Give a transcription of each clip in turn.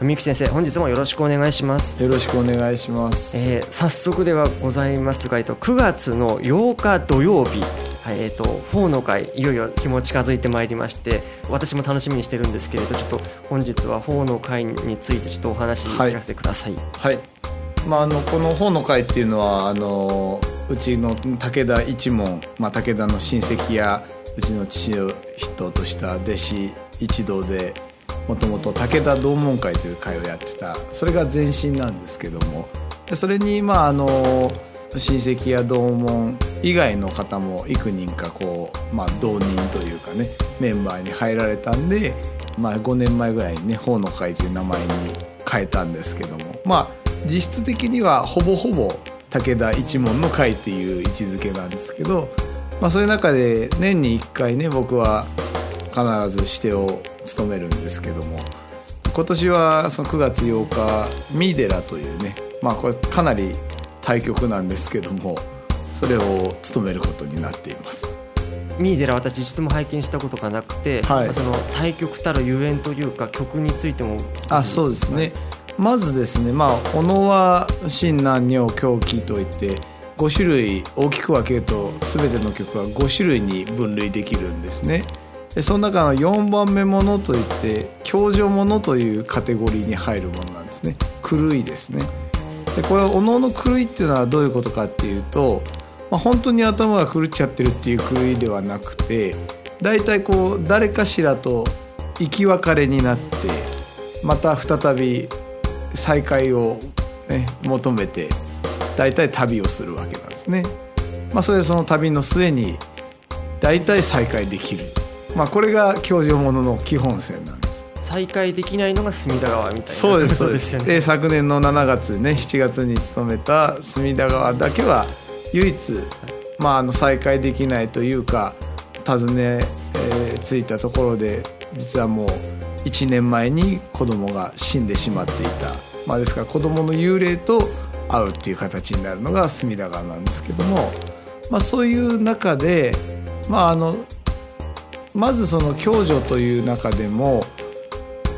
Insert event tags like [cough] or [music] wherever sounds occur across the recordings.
文幸先生本日もよろしくお願いします。よろしくお願いします、えー、早速ではございますが、えっと、9月の8日土曜日、はいえっと、法の会いよいよ日も近づいてまいりまして私も楽しみにしてるんですけれどちょっと本日は法の会についてちょっとお話聞かせてください。はい、はい、まあ、あのこの法の会っていうのはあのうちの武田一門、まあ、武田の親戚やうちの父を筆頭とした弟子一同でもともと武田同門会という会をやってた。それが前身なんですけども。でそれにまああの親戚や同門以外の方も幾人かこう、まあ、同人というかねメンバーに入られたんで、まあ、5年前ぐらいにね法の会という名前に変えたんですけども。まあ実質的にはほぼほぼ武田一門の会っていう位置づけなんですけど、まあ、そういう中で年に1回ね僕は必ず指定を務めるんですけども今年はその9月8日ミーデラというねまあこれかなり対局なんですけどもそれを務めることになっています。ミーデラ私一度も拝見したことがなくて、はい、その対局たるゆえんというか曲についてもあそうですね、まずですねまあ小野は親鸞尿狂気といって5種類大きく分けると全ての曲は5種類に分類できるんですねでその中の4番目ものといって教助ものというカテゴリーに入るものなんですね。狂いですね。でこれおのおの狂いっていうのはどういうことかっていうと、まあ、本当に頭が狂っちゃってるっていう狂いではなくて大体こう誰かしらと生き別れになってまた再び再会を、ね、求めて大体旅をするわけなんですね。まあ、それでその旅の末に大体再会できる。まあ、これが教授ものの基本線なんです。再開できないのが隅田川みたいな。そうです [laughs] そうです。で昨年の7月ね7月に勤めた隅田川だけは唯一、まあ、あの再開できないというか訪ね、えー、着いたところで実はもう1年前に子供が死んでしまっていた、まあ、ですから子供の幽霊と会うっていう形になるのが隅田川なんですけども、まあ、そういう中でまああのまずその共助という中でも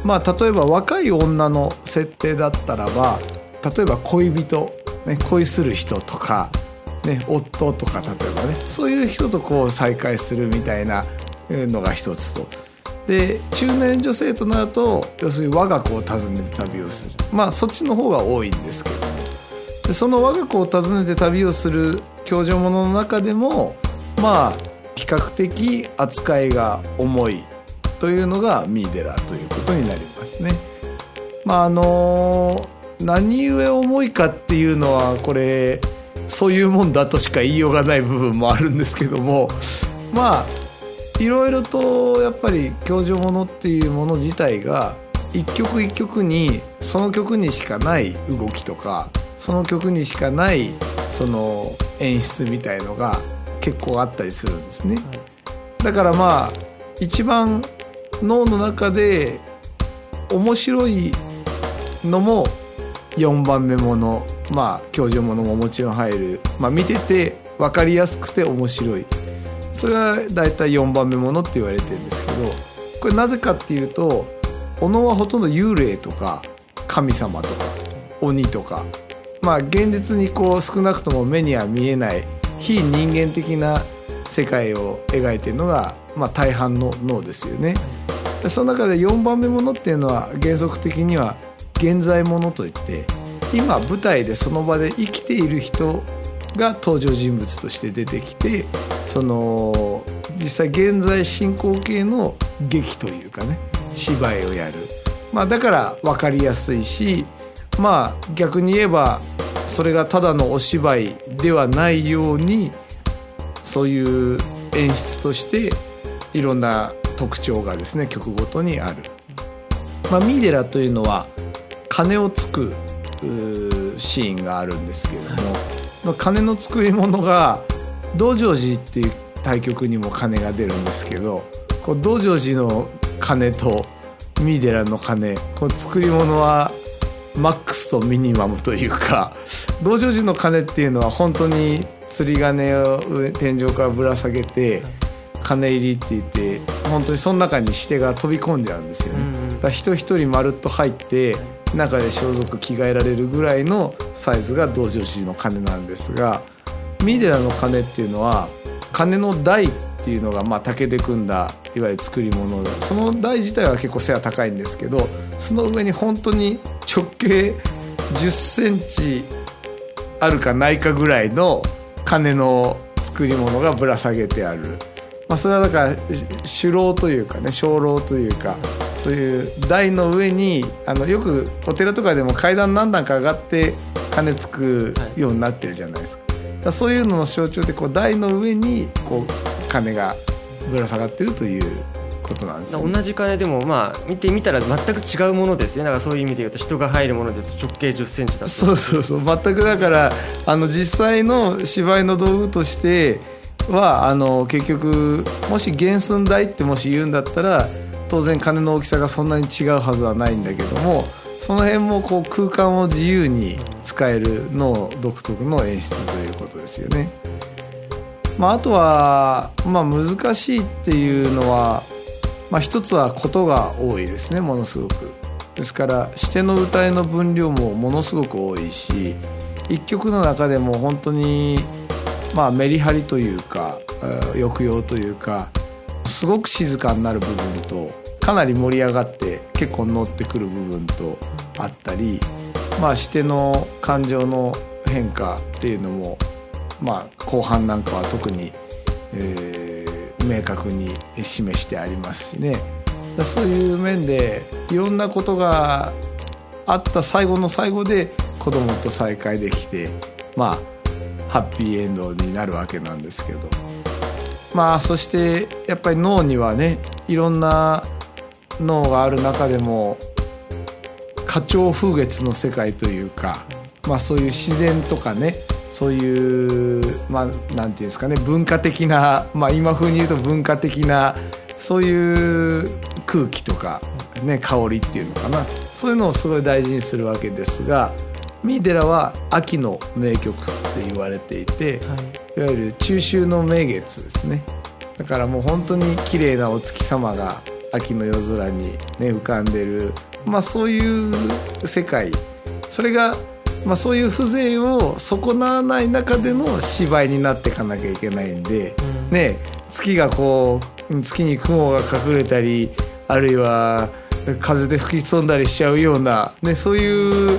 まあ例えば若い女の設定だったらば例えば恋人、ね、恋する人とか、ね、夫とか例えばねそういう人とこう再会するみたいなのが一つと。で中年女性となると要するに我が子を訪ねて旅をするまあそっちの方が多いんですけどでその我が子を訪ねて旅をする共助者の中でもまあ比較的扱いが重いというのがミーデラということになりますね。まああの何故重いかっていうのはこれそういうもんだとしか言いようがない部分もあるんですけどもまあいろいろとやっぱり教授ものっていうもの自体が一曲一曲にその曲にしかない動きとかその曲にしかないその演出みたいのが結構あったりするんですね。だからまあ一番脳の中で面白いのも4番目ものまあ教授ものももちろん入る、まあ、見てて分かりやすくて面白い。それは大体4番目ものって言われてるんですけどこれなぜかっていうとお能はほとんど幽霊とか神様とか鬼とかまあ現実にこう少なくとも目には見えない非人間的な世界を描いてるのが、まあ、大半の脳ですよね。その中で4番目ものっていうのは原則的には現在ものといって今舞台でその場で生きている人が登場人物として出てきてその実際現在進行形の劇というかね芝居をやる、まあ、だから分かりやすいしまあ逆に言えばそれがただのお芝居ではないようにそういう演出としていろんな特徴がですね曲ごとにある。まあ、ミーデラというのは鐘をつくシーンがあるんですけれども、まあ、鐘の作り物が道成寺っていう対局にも鐘が出るんですけどこう道成寺の鐘とミーデラの鐘この作り物はマックスとミニマムというか道成寺の鐘っていうのは本当に釣り鐘を天井からぶら下げて鐘入りって言って本当にその中にしてが飛び込んじゃうんですよね。だから人一人まるっと入って中で装束着替えられるぐらいのサイズが道成寺の鐘なんですがミーデラの鐘っていうのは鐘の台ってっていうのがまあ竹で組んだいわゆる作り物でその台自体は結構背は高いんですけどその上に本当に直径10センチあるかないかぐらいの鐘の作り物がぶら下げてある、まあ、それはだから手牢というかね鐘楼というかそういう台の上にあのよくお寺とかでも階段何段か上がって鐘つくようになってるじゃないですか。だそういうのの象徴でこう台の上にこう鐘がぶら下がってるということなんですよ、ね、同じ鐘でもまあ見てみたら全く違うものですよだからそういう意味で言うと人が入るもので直径1 0センチだそうそうそう。全くだからあの実際の芝居の道具としてはあの結局もし原寸大ってもし言うんだったら当然鐘の大きさがそんなに違うはずはないんだけどもその辺もこう空間を自由に使えるの独特の演出ということですよね。まあ、あとは、まあ、難しいっていうのは、まあ、一つはことが多いですねものすごく。ですから指定の歌いの分量もものすごく多いし一曲の中でも本当にまあメリハリというか抑揚というかすごく静かになる部分とかなり盛り上がって結構乗ってくる部分とあったりまあしての感情の変化っていうのもまあ後半なんかは特に、えー、明確に示してありますしね。そういう面でいろんなことがあった最後の最後で子供と再会できてまあハッピーエンドになるわけなんですけど。まあそしてやっぱり脳にはねいろんな脳がある中でも花鳥風月の世界というか、まあ、そういう自然とかねそういうまあなんていうんですかね文化的な、まあ、今風に言うと文化的なそういう空気とか、ね、香りっていうのかな。そういうのをすごい大事にするわけですがミーデラは秋の名曲って言われていて、はい、いわゆる中秋の名月ですね。だからもう本当に綺麗なお月様が秋の夜空に、ね、浮かんでる、まあ、そういう世界。それが、まあ、そういう風情を損なわない中での芝居になっていかなきゃいけないんで、うん、ね、月がこう月に雲が隠れたりあるいは風で吹き飛んだりしちゃうような、ね、そういう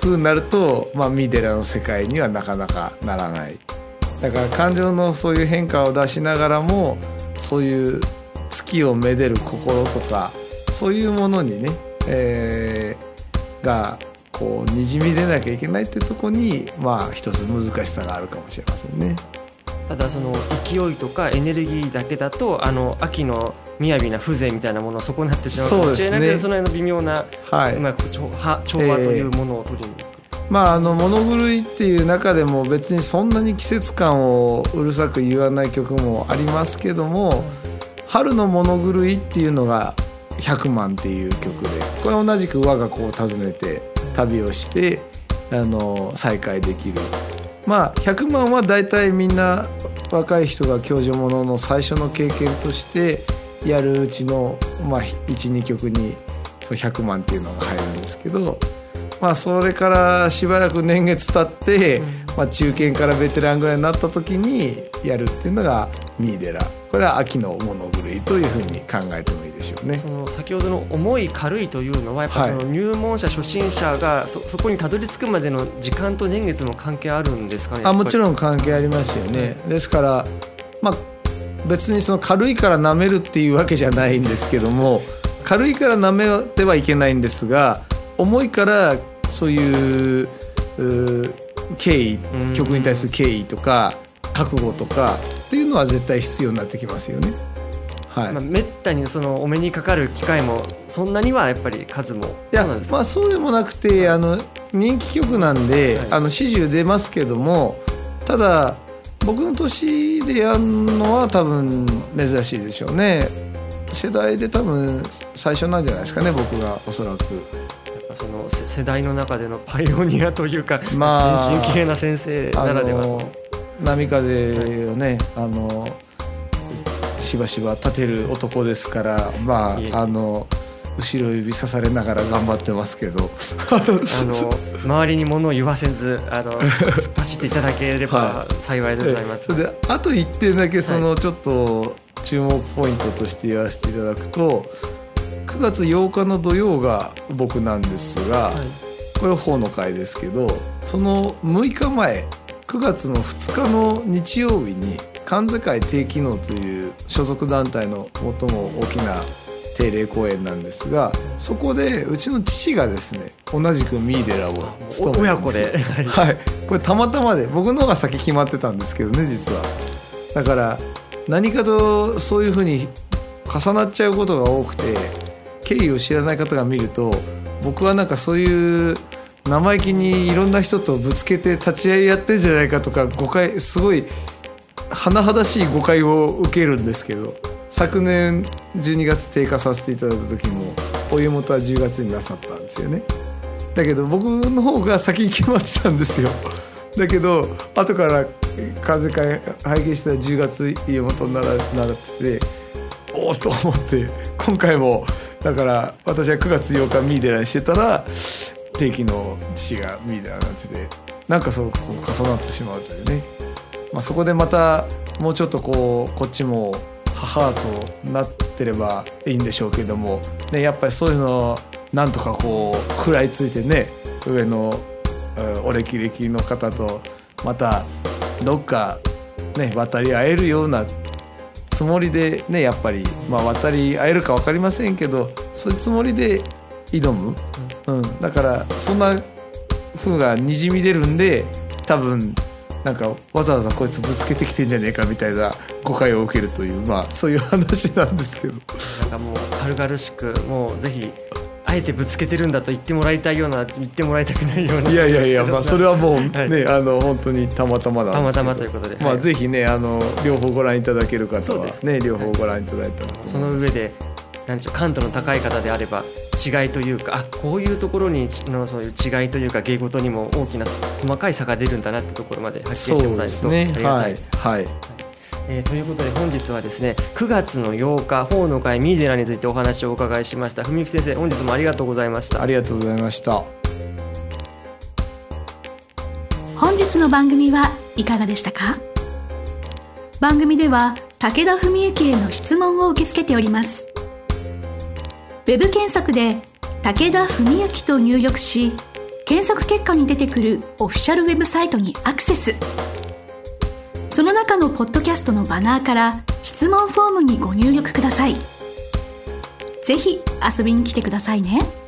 風になると、まあ、ミデラの世界にはなかなかならない。だから感情のそういう変化を出しながらもそういう月をめでる心とかそういうものにね、えー、がこうにじみ出なきゃいけないっていうとこにまあ一つ難しさがあるかもしれませんね。ただその勢いとかエネルギーだけだとあの秋の雅な風情みたいなものを損なってしまうかもしれないけどそ,、の辺の微妙な、はい、うまく調和というものを取りに、えー。まあ、あの物狂いっていう中でも別にそんなに季節感をうるさく言わない曲もありますけども「春の物狂い」っていうのが「百万」っていう曲でこれ同じく我が子を訪ねて旅をしてあの再会できる。まあ100万は大体みんな若い人が教授ものの最初の経験としてやるうちの、まあ、12曲にそう100万っていうのが入るんですけどまあ、それからしばらく年月経って、うん、まあ、中堅からベテランぐらいになった時にやるっていうのがミーデラ。これは秋の物狂いというふうに考えてもいいでしょうね。その先ほどの重い軽いというのはやっぱその入門者初心者がそそこにたどり着くまでの時間と年月も関係あるんですかね？あもちんろん関係ありますよね、ですからまあ別にその軽いから舐めるっていうわけじゃないんですけども軽いから舐めてはいけないんですが重いからそういうう敬意うん曲に対する敬意とか覚悟とかっていうのは絶対必要になってきますよね。はい、まあ、めったにそのお目にかかる機会もそんなにはやっぱり数もいやまあそうでもなくてあの人気曲なんで、はい。あの始終出ますけどもただ僕の年でやるのは多分珍しいでしょうね。世代で多分最初なんじゃないですかね僕がおそらく世世代の中でのパイオニアというか、まあ新進気鋭な先生あならではの。波風をね、あのしばしば立てる男ですからまああの後ろ指さされながら頑張ってますけど。あの周りに物を言わせずあの突っ [laughs] 走っていただければは幸いでございます。それであと1点だけそのちょっと注目ポイントとして言わせていただくと9月8日の土曜が僕なんですが、これは法の会ですけどその6日前9月の2日の日曜日に関西会定期能という所属団体の最も大きな定例公演なんですがそこでうちの父がですね同じくミーデラを務め親子るんですよで。[laughs] はい、これたまたまで僕の方が先決まってたんですけどね実は。だから何かとそういうふうに重なっちゃうことが多くて経緯を知らない方が見ると僕はなんかそういう生意気にいろんな人とぶつけて立ち会いやってんじゃないかとか誤解すごい甚だしい誤解を受けるんですけど昨年12月低下させていただいた時もお湯元は10月になさったんですよね。だけど僕の方が先に決まってたんですよ。だけど後から風会拝見したら10月家元にならなってておおと思って今回もだから私は9月8日ミーデラにしてたら定期の父がミーデラになっててなんかそうこう重なってしまうというね、まあ、そこでまたもうちょっとこうこっちも母となってればいいんでしょうけども、ね、やっぱりそういうのなんとかこう食らいついてね上のうんお歴々の方とまたどっかね渡り合えるようなつもりでねやっぱり、まあ、渡り合えるか分かりませんけどそういうつもりで挑む、うん、だからそんな風がにじみ出るんで多分なんかわざわざこいつぶつけてきてんじゃねえかみたいな誤解を受けるというまあそういう話なんですけど。なんかもう軽々しくもうぜひあえてぶつけてるんだと言ってもらいたいような言ってもらいたくないような。いやいやいや、[laughs] まあ、それはもうね、はい。あの本当にたまたまなたまたまということで、まあ、はい。ぜひねあの両方ご覧いただける方はそうです。ね両方ご覧いただいたその上でなんでしょう感度の高い方であれば違いというかあこういうところにのそういう違いというか芸事にも大きな細かい差が出るんだなってところまで発見してもらえるとありがたいです。はい、えーということで本日はですね9月の8日法の会ミーゼラについてお話をお伺いしました。文幸先生本日もありがとうございました。ありがとうございました。本日の番組はいかがでしたか？番組では武田文幸への質問を受け付けております。ウェブ検索で「武田文幸」と入力し検索結果に出てくるオフィシャルウェブサイトにアクセスその中のポッドキャストのバナーから質問フォームにご入力ください。ぜひ遊びに来てくださいね。